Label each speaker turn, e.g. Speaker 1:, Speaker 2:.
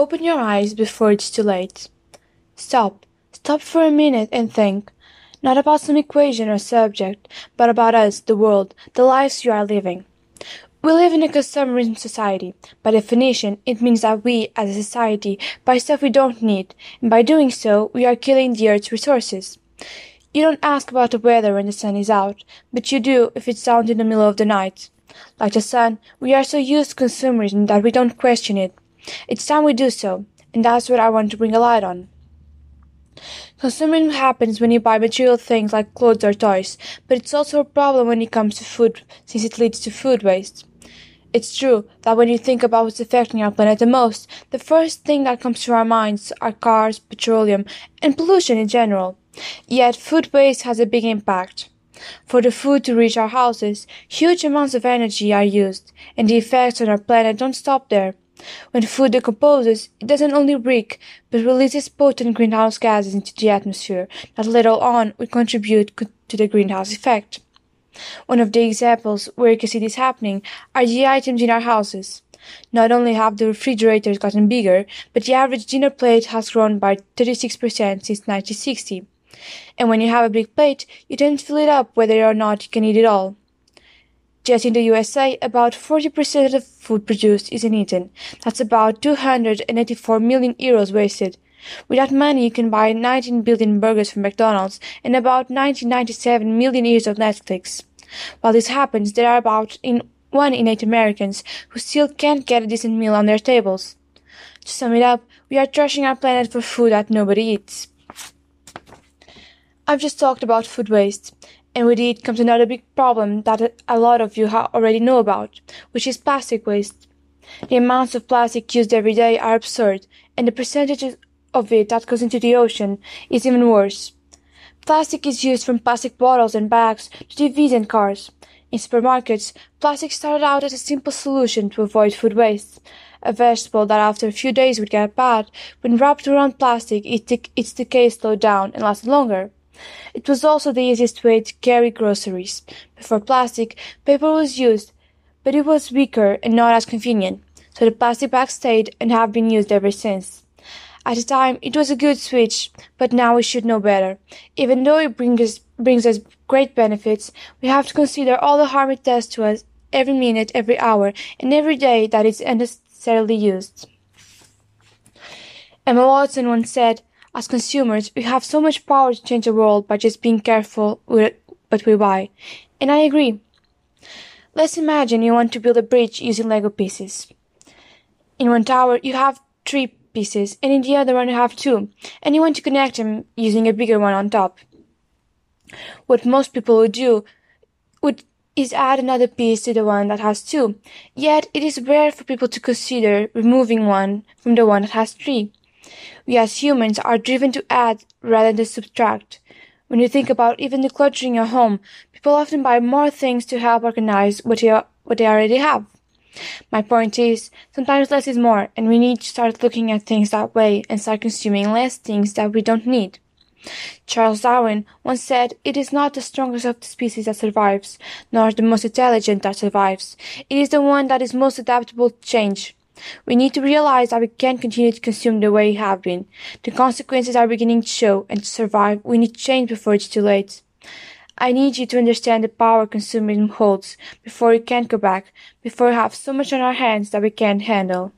Speaker 1: Open your eyes before it's too late. Stop. Stop for a minute and think. Not about some equation or subject, but about us, the world, the lives you are living. We live in a consumerism society. By definition, it means that we, as a society, buy stuff we don't need, and by doing so, we are killing the earth's resources. You don't ask about the weather when the sun is out, but you do if it's out in the middle of the night. Like the sun, we are so used to consumerism that we don't question it. It's time we do so, and that's what I want to bring a light on. Consuming happens when you buy material things like clothes or toys, but it's also a problem when it comes to food, since it leads to food waste. It's true that when you think about what's affecting our planet the most, the first thing that comes to our minds are cars, petroleum, and pollution in general. Yet food waste has a big impact. For the food to reach our houses, huge amounts of energy are used, and the effects on our planet don't stop there. When food decomposes, it doesn't only break, but releases potent greenhouse gases into the atmosphere that later on will contribute to the greenhouse effect. One of the examples where you can see this happening are the items in our houses. Not only have the refrigerators gotten bigger, but the average dinner plate has grown by 36% since 1960. And when you have a big plate, you tend to fill it up whether or not you can eat it all. Just in the USA, about 40% of the food produced isn't eaten. That's about 284 million euros wasted. With that money, you can buy 19 billion burgers from McDonald's and about 1997 million years of Netflix. While this happens, there are about in one in eight Americans who still can't get a decent meal on their tables. To sum it up, we are trashing our planet for food that nobody eats. I've just talked about food waste, and with it comes another big problem that a lot of you already know about, which is plastic waste. The amounts of plastic used every day are absurd, and the percentage of it that goes into the ocean is even worse. Plastic is used from plastic bottles and bags to TVs and cars. In supermarkets, plastic started out as a simple solution to avoid food waste. A vegetable that after a few days would get bad, when wrapped around plastic, its decay slowed down and lasted longer. It was also the easiest way to carry groceries. Before plastic, paper was used, but it was weaker and not as convenient, so the plastic bags stayed and have been used ever since. At the time, it was a good switch, but now we should know better. Even though it brings us, brings us great benefits, we have to consider all the harm it does to us every minute, every hour, and every day that it's unnecessarily used. Emma Watson once said, as consumers, we have so much power to change the world by just being careful with what we buy. And I agree. Let's imagine you want to build a bridge using Lego pieces. In one tower, you have three pieces, and in the other one you have two, and you want to connect them using a bigger one on top. What most people would do would is add another piece to the one that has two. Yet it is rare for people to consider removing one from the one that has three. We as humans are driven to add rather than subtract. When you think about even decluttering your home, people often buy more things to help organize what, you, what they already have. My point is, sometimes less is more, and we need to start looking at things that way and start consuming less things that we don't need. Charles Darwin once said, It is not the strongest of the species that survives, nor the most intelligent that survives. It is the one that is most adaptable to change. We need to realize that we can't continue to consume the way we have been. The consequences are beginning to show, and to survive, we need change before it's too late. I need you to understand the power consumerism holds before we can't go back, before we have so much on our hands that we can't handle.